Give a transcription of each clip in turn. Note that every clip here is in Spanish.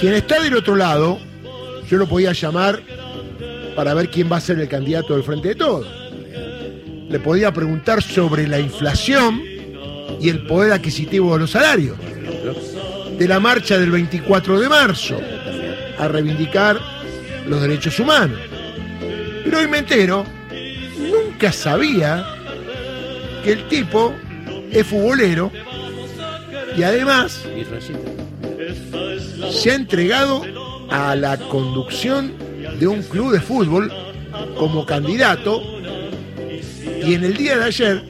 Quien está del otro lado, yo lo podía llamar para ver quién va a ser el candidato del Frente de Todos. Le podía preguntar sobre la inflación y el poder adquisitivo de los salarios. De la marcha del 24 de marzo a reivindicar los derechos humanos. Pero hoy me entero, nunca sabía que el tipo es futbolero y además se ha entregado a la conducción de un club de fútbol como candidato y en el día de ayer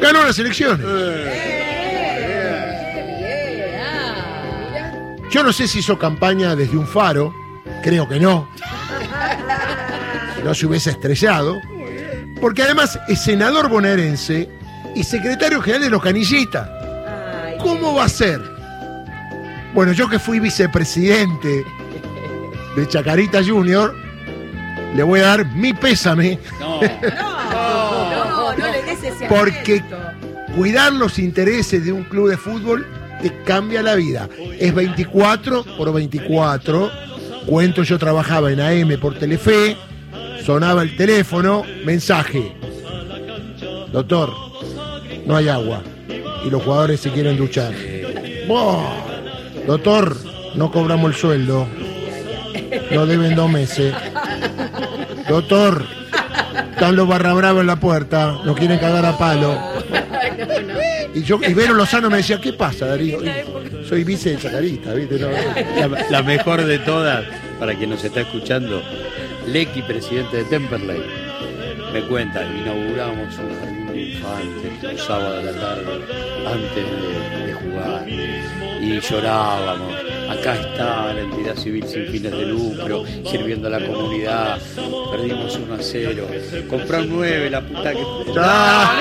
ganó las elecciones. Yo no sé si hizo campaña desde un faro, creo que no. No se hubiese estrellado. Porque además es senador bonaerense y secretario general de los Canillitas. ¿Cómo va a ser? Bueno, yo que fui vicepresidente de Chacarita Junior, le voy a dar mi pésame. No, No, no le des ese Porque cuidar los intereses de un club de fútbol te cambia la vida. Es 24 por 24. Cuento, yo trabajaba en AM por Telefe, sonaba el teléfono, mensaje. Doctor, no hay agua y los jugadores se quieren duchar. Doctor, no cobramos el sueldo. Lo deben dos meses. Doctor, están los barra brava en la puerta, nos quieren cagar a palo. Y yo, y Vero Lozano me decía, ¿qué pasa, Darío? Soy vice de Chacarita, ¿viste? La, mejor de todas, para quien nos está escuchando, Lecky, presidente de Temperley, me cuenta, inauguramos un jardín de infantes un sábado a la tarde, antes de, de jugar, y llorábamos. Acá está la entidad civil sin fines de lucro, sirviendo a la comunidad. Perdimos 1 a 0. Comprar 9, la puta que. Ah,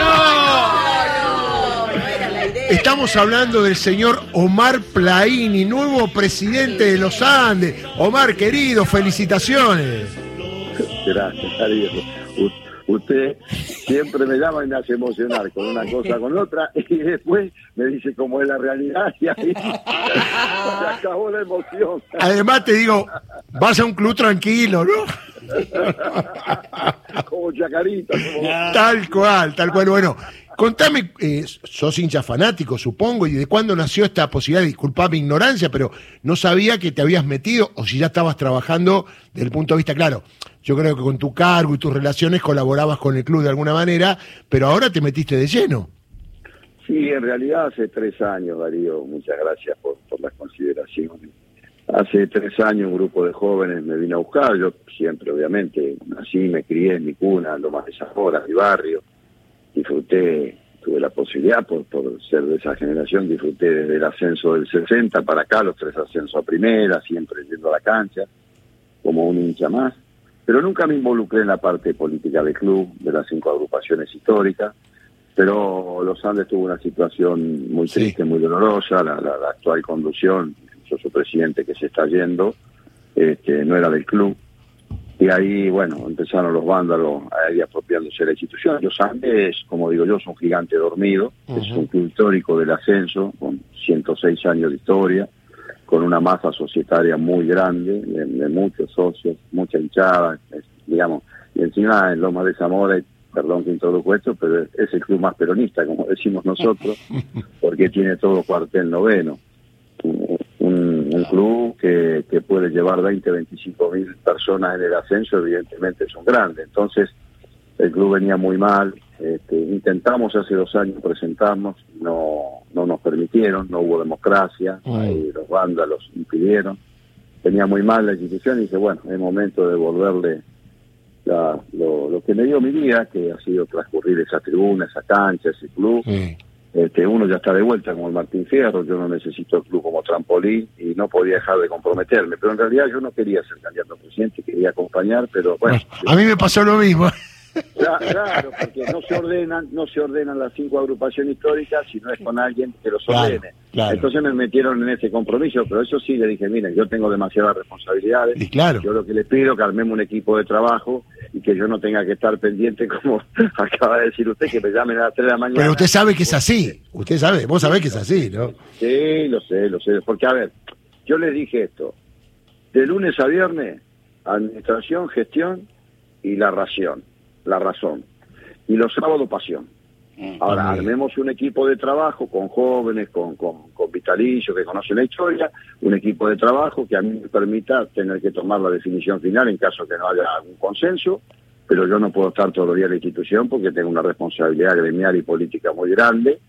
No, no era la idea. Estamos hablando del señor Omar Plaini, nuevo presidente de los Andes. Omar, querido, felicitaciones. Gracias, Darío. Usted siempre me llama y me hace emocionar con una cosa con otra y después me dice cómo es la realidad y ahí se acabó la emoción. Además te digo, vas a un club tranquilo, ¿no? Como chacarita. Como... Tal cual, tal cual. Bueno, contame, eh, sos hincha fanático, supongo, y de cuándo nació esta posibilidad, disculpa mi ignorancia, pero no sabía que te habías metido o si ya estabas trabajando desde el punto de vista, claro, yo creo que con tu cargo y tus relaciones colaborabas con el club de alguna manera, pero ahora te metiste de lleno. Sí, en realidad hace tres años, Darío, muchas gracias por, las consideraciones. Hace tres años un grupo de jóvenes me vino a buscar, yo siempre obviamente nací, me crié en mi cuna, en Lomas de Zamora, mi barrio, disfruté, tuve la posibilidad por, por ser de esa generación, disfruté desde el ascenso del 60 para acá, los tres ascensos a primera, siempre yendo a la cancha, como un hincha más, pero nunca me involucré en la parte política del club, de las cinco agrupaciones históricas, pero Los Andes tuvo una situación muy Sí. triste, muy dolorosa, la, la- la actual conducción, yo soy presidente que se está yendo, este, no era del club, y ahí, bueno, empezaron los vándalos a ir apropiándose de la institución. Los Andes, como digo yo, es un gigante dormido, es un club histórico del ascenso, con 106 años de historia, con una masa societaria muy grande, de, de muchos socios, mucha hinchada, es- digamos, y encima en Loma de Zamora, perdón que introduzco esto, pero es el club más peronista, como decimos nosotros, porque tiene todo cuartel noveno. Un, club que, que puede llevar 20, 25 mil personas en el ascenso, evidentemente es un grande. Entonces, el club venía muy mal. Este, intentamos hace dos años presentarnos, no, no nos permitieron, no hubo democracia, ahí los vándalos impidieron. Venía muy mal la institución y dije, bueno, es momento de devolverle la- lo, lo que me dio mi vida, que ha sido transcurrir esa tribuna, esa cancha, ese club. Sí. Este, uno ya está de vuelta como el Martín Fierro, yo no necesito el club como trampolín y no podía dejar de comprometerme, pero en realidad yo no quería ser candidato a presidente, quería acompañar, pero bueno, A mí me pasó lo mismo. Cla- Claro, porque no se ordenan, no se ordenan las cinco agrupaciones históricas si no es con alguien que los ordene. Claro. Entonces me metieron en ese compromiso, pero eso sí le dije, miren, yo tengo demasiadas responsabilidades. Y claro. Yo lo que les pido es que armemos un equipo de trabajo y que yo no tenga que estar pendiente, como acaba de decir usted, que me llamen a las 3 de la mañana. Pero usted sabe que es así. Usted sabe, vos sabés que es así, ¿no? Sí, lo sé, lo sé. Porque, a ver, yo les dije esto. De lunes a viernes, administración, gestión y la ración, la razón. Y los sábados, pasión. Ahora, muy bien. armemos un equipo de trabajo con jóvenes, con, con, con vitalicios que conocen la historia, un equipo de trabajo que a mí me permita tener que tomar la definición final en caso que no haya algún consenso, pero yo no puedo estar todos los días en la institución porque tengo una responsabilidad gremial y política muy grande,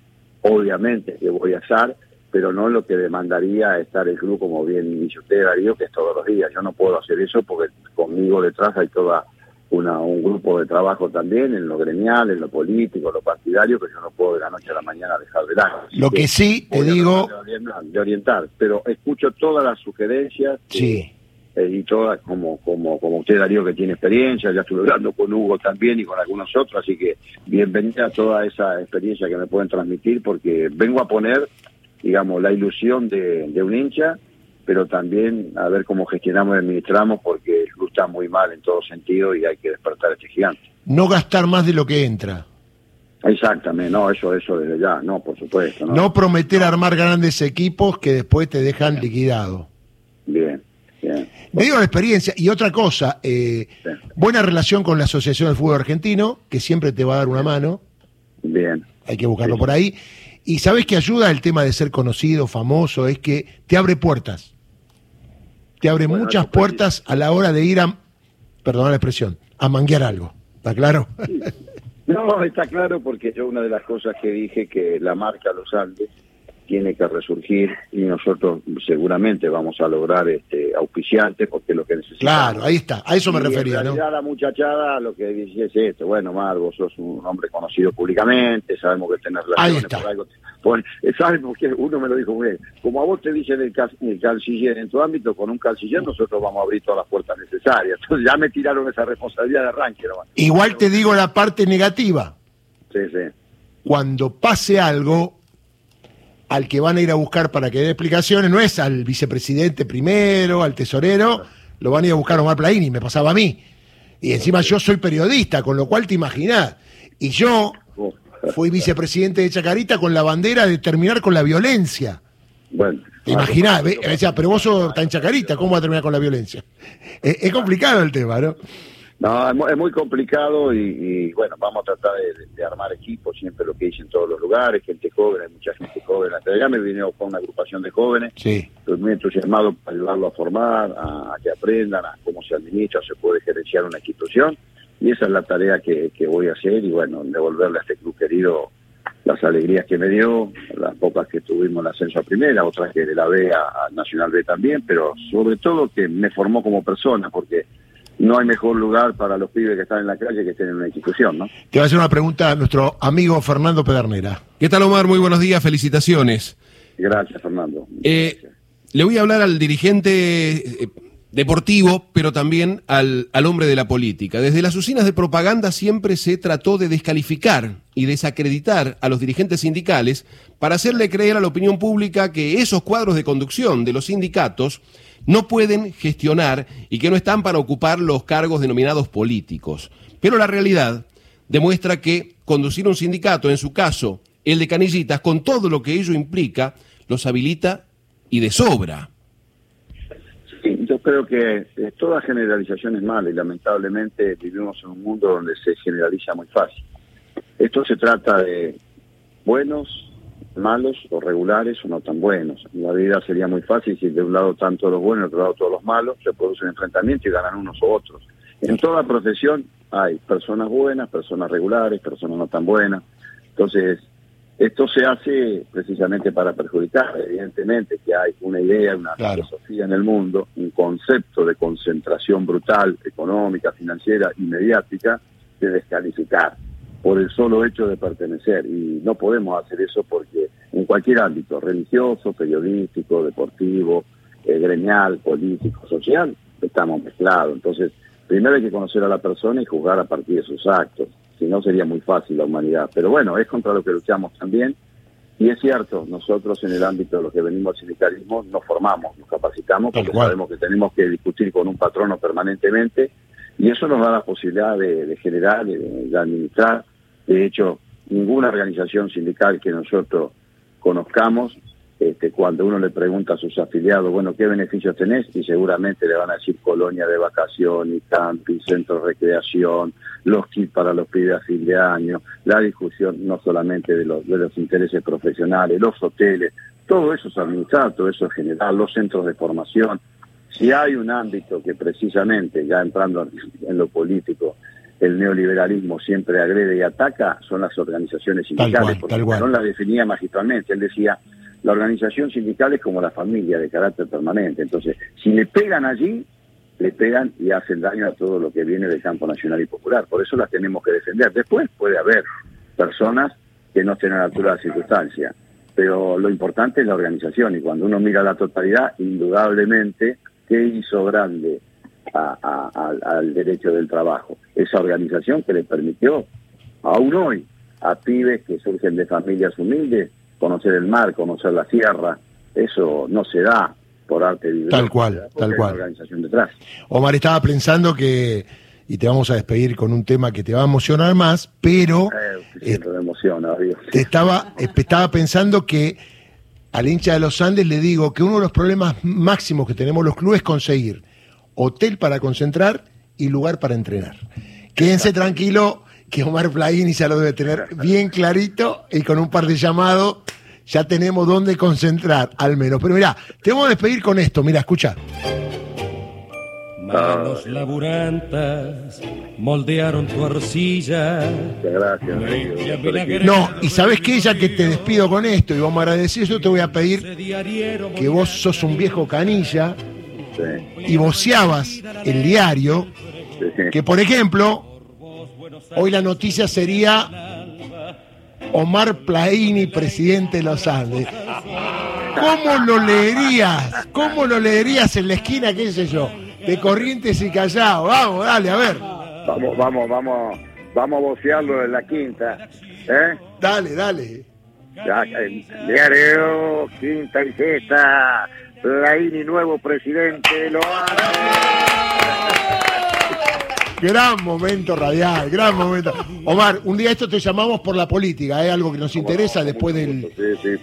obviamente que voy a estar, pero no lo que demandaría estar el club, como bien dice usted, Darío, que es todos los días. Yo no puedo hacer eso porque conmigo detrás hay toda una, un grupo de trabajo también en lo gremial, en lo político, en lo partidario, que yo no puedo de la noche a la mañana dejar de lado. Lo que sí te digo, de orientar, pero escucho todas las sugerencias eh, sí, eh, y todas como como como usted Darío que tiene experiencia, ya estuve hablando con Hugo también y con algunos otros, así que bienvenida a toda esa experiencia que me pueden transmitir porque vengo a poner, digamos, la ilusión de, de un hincha, pero también a ver cómo gestionamos y administramos porque el club está muy mal en todo sentido y hay que despertar a este gigante. no gastar más de lo que entra. Exactamente, no, eso, eso desde ya, no, por supuesto. No, No prometer armar grandes equipos que después te dejan liquidado. Bien, bien. Me digo la experiencia. Y otra cosa, eh, buena relación con la Asociación del Fútbol Argentino, que siempre te va a dar una mano. Bien. hay que buscarlo Sí. por ahí. Y sabes que ayuda el tema de ser conocido, famoso, es que te abre puertas. Te abre Bueno, muchas puertas a la hora de ir a, perdona la expresión, a manguear algo. ¿Está claro? No, está claro porque yo una de las cosas que dije que la marca Los Andes tiene que resurgir y nosotros seguramente vamos a lograr este auspiciantes porque es lo que necesitamos. claro, ahí está. A eso me Y refería, en ¿no? realidad la muchachada lo que dice es esto, bueno, Mar, vos sos un hombre conocido públicamente, sabemos que tenés relaciones está. por algo. Por, sabemos que uno me lo dijo muy bien, como a vos te dicen el, ca- el canciller en tu ámbito, con un canciller nosotros vamos a abrir todas las puertas necesarias. Entonces ya me tiraron esa responsabilidad de arranque. nomás. Igual te digo la parte negativa. Sí, sí. Cuando pase algo, al que van a ir a buscar para que dé explicaciones, no es al vicepresidente primero, al tesorero, lo van a ir a buscar a Omar Plaini, me pasaba a mí. Y encima yo soy periodista, con lo cual te imaginás. Y yo fui vicepresidente de Chacarita con la bandera de terminar con la violencia. Bueno. ¿Te imaginás? Ve- me decía, pero vos sos tan chacarita, ¿cómo va a terminar con la violencia? Es, es complicado el tema, ¿no? No, es mu- es muy complicado y, y, bueno, vamos a tratar de, de armar equipos, siempre lo que hice en todos los lugares, gente joven, hay mucha gente joven. Hasta allá me vine con una agrupación de jóvenes, Sí. estoy muy entusiasmado para ayudarlo a formar, a, a que aprendan, a cómo se administra, se puede gerenciar una institución y esa es la tarea que, que voy a hacer y bueno, devolverle a este club querido las alegrías que me dio, las pocas que tuvimos en ascenso a primera, otras que de la B a, a Nacional B también, pero sobre todo que me formó como persona, porque no hay mejor lugar para los pibes que están en la calle que estén en una institución, ¿no? Te va a hacer una pregunta a nuestro amigo Fernando Pedernera. ¿Qué tal, Omar? Muy buenos días, felicitaciones. Gracias, Fernando. Eh, Gracias. le voy a hablar al dirigente eh, deportivo, pero también al, al hombre de la política. Desde las usinas de propaganda siempre se trató de descalificar y desacreditar a los dirigentes sindicales para hacerle creer a la opinión pública que esos cuadros de conducción de los sindicatos no pueden gestionar y que no están para ocupar los cargos denominados políticos. Pero la realidad demuestra que conducir un sindicato, en su caso el de Canillitas, con todo lo que ello implica, los habilita y de sobra. Sí, yo creo que eh, toda generalización es mala y lamentablemente vivimos en un mundo donde se generaliza muy fácil. Esto se trata de buenos, malos o regulares o no tan buenos. En la vida sería muy fácil si de un lado están todos los buenos y de otro lado todos los malos, se produce un enfrentamiento y ganan unos u otros. En toda profesión hay personas buenas, personas regulares, personas no tan buenas. Entonces, esto se hace precisamente para perjudicar, evidentemente, que hay una idea, una Claro. filosofía en el mundo, un concepto de concentración brutal, económica, financiera y mediática, de descalificar por el solo hecho de pertenecer. Y no podemos hacer eso porque en cualquier ámbito, religioso, periodístico, deportivo, eh, gremial, político, social, estamos mezclados. Entonces, primero hay que conocer a la persona y juzgar a partir de sus actos. Si no, sería muy fácil la humanidad. Pero bueno, es contra lo que luchamos también. Y es cierto, nosotros en el ámbito de lo que venimos al sindicalismo nos formamos, nos capacitamos, porque sabemos que tenemos que discutir con un patrono permanentemente y eso nos da la posibilidad de, de generar, de, de administrar. De hecho, ninguna organización sindical que nosotros conozcamos, este, cuando uno le pregunta a sus afiliados, bueno, ¿qué beneficios tenés? Y seguramente le van a decir colonia de vacaciones, camping, centro de recreación, los kits para los pibes a fin de año, la discusión no solamente de los, de los intereses profesionales, los hoteles, todo eso es administrar, todo eso es generar, los centros de formación. Si hay un ámbito que precisamente, ya entrando en lo político, el neoliberalismo siempre agrede y ataca, son las organizaciones Tal sindicales, cual, porque tal cual. Perón la definía magistralmente, él decía, la organización sindical es como la familia de carácter permanente, entonces, si le pegan allí, le pegan y hacen daño a todo lo que viene del campo nacional y popular, por eso las tenemos que defender. Después puede haber personas que no estén a la altura de la circunstancia, pero lo importante es la organización. Y cuando uno mira la totalidad, indudablemente, ¿qué hizo grande a- a- al- al derecho del trabajo? Esa organización que le permitió, aún hoy, a pibes que surgen de familias humildes, conocer el mar, conocer la sierra, eso no se da por arte divino. Tal cual, tal cual. organización detrás. Omar, estaba pensando que, y te vamos a despedir con un tema que te va a emocionar más, pero Eh, eh, siempre me emociona, Dios. te estaba, eh, estaba pensando que al hincha de los Andes le digo que uno de los problemas máximos que tenemos los clubes es conseguir hotel para concentrar y lugar para entrenar. Quédense tranquilo que Omar Plaini ya lo debe tener bien clarito y con un par de llamados ya tenemos dónde concentrar, al menos. Pero mira, te vamos a despedir con esto, mira, escucha. Manos laburantas moldearon tu arcilla. Muchas gracias. No, y sabes que ya que te despido con esto y vamos a agradecer, yo te voy a pedir que vos sos un viejo canilla Sí, y voceabas el diario, sí. que por ejemplo, hoy la noticia sería Omar Plaini, presidente de los Andes. ¿Cómo lo leerías? ¿Cómo lo leerías en la esquina, qué sé yo? De Corrientes y Callao. Vamos, dale, a ver. Vamos, vamos, vamos, vamos a vocearlo en la quinta. ¿Eh? Dale, dale. Ya, diario, quinta y sexta. Laini, nuevo presidente, lo Gran momento radial, gran momento. Omar, un día esto te llamamos por la política, es algo que nos interesa después del,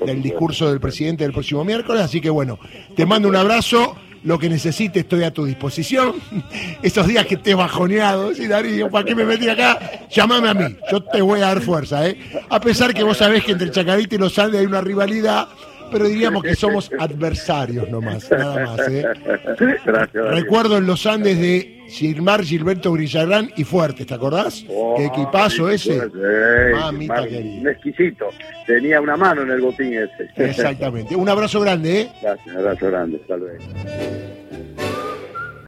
del discurso del presidente del próximo miércoles. Así que bueno, te mando un abrazo. Lo que necesites estoy a tu disposición. Esos días que estés bajoneado, sí, Darío, ¿para qué me metí acá? Llámame a mí, yo te voy a dar fuerza, ¿eh? A pesar que vos sabés que entre Chacarita y los Andes hay una rivalidad, pero diríamos que somos adversarios nomás, nada más, ¿eh? Gracias. Recuerdo en los Andes de Gilmar, Gilberto Grillagrán y Fuertes, ¿te acordás? Oh, Qué equipazo sí, ese. sí, Mamita Mar- querida. Un exquisito. Tenía una mano en el botín ese. Exactamente. Un abrazo grande, ¿eh? Gracias, un abrazo grande. Hasta luego.